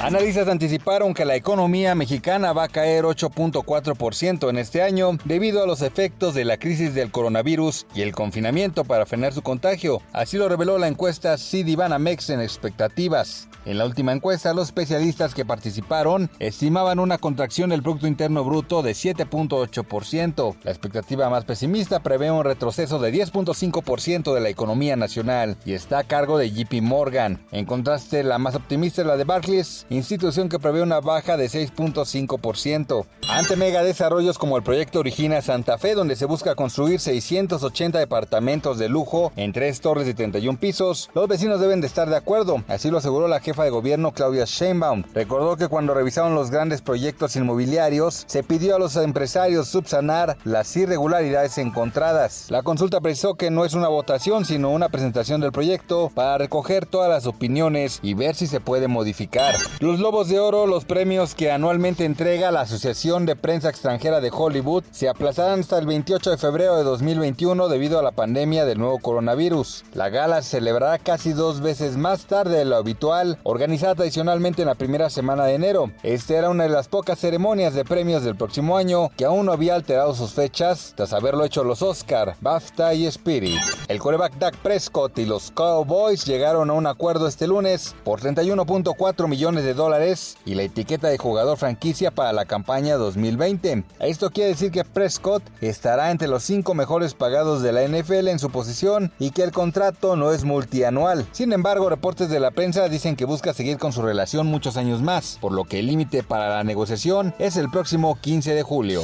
Analistas anticiparon que la economía mexicana va a caer 8.4% en este año debido a los efectos de la crisis del coronavirus y el confinamiento para frenar su contagio. Así lo reveló la encuesta Citibanamex en expectativas. En la última encuesta, los especialistas que participaron estimaban una contracción del Producto Interno Bruto de 7.8%. La expectativa más pesimista prevé un retroceso de 10.5% de la economía nacional y está a cargo de JP Morgan. En contraste, la más optimista es la de Barclays, institución que prevé una baja de 6.5%. Ante mega desarrollos como el proyecto Origina Santa Fe, donde se busca construir 680 departamentos de lujo en tres torres de 31 pisos, los vecinos deben de estar de acuerdo, así lo aseguró la jefa de gobierno Claudia Sheinbaum. Recordó que cuando revisaron los grandes proyectos inmobiliarios, se pidió a los empresarios subsanar las irregularidades encontradas. La consulta precisó que no es una votación, sino una presentación del proyecto para recoger todas las opiniones y ver si se puede modificar. Los Lobos de Oro, los premios que anualmente entrega la Asociación de Prensa Extranjera de Hollywood, se aplazarán hasta el 28 de febrero de 2021 debido a la pandemia del nuevo coronavirus. La gala se celebrará casi dos veces más tarde de lo habitual, organizada tradicionalmente en la primera semana de enero. Esta era una de las pocas ceremonias de premios del próximo año que aún no había alterado sus fechas tras haberlo hecho los Oscar, BAFTA y Spirit. El coreback Dak Prescott y los Cowboys llegaron a un acuerdo este lunes por 31.4 millones de dólares y la etiqueta de jugador franquicia para la campaña 2020. Esto quiere decir que Prescott estará entre los cinco mejores pagados de la NFL en su posición y que el contrato no es multianual. Sin embargo, reportes de la prensa dicen que busca seguir con su relación muchos años más, por lo que el límite para la negociación es el próximo 15 de julio.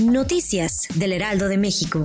Noticias del Heraldo de México.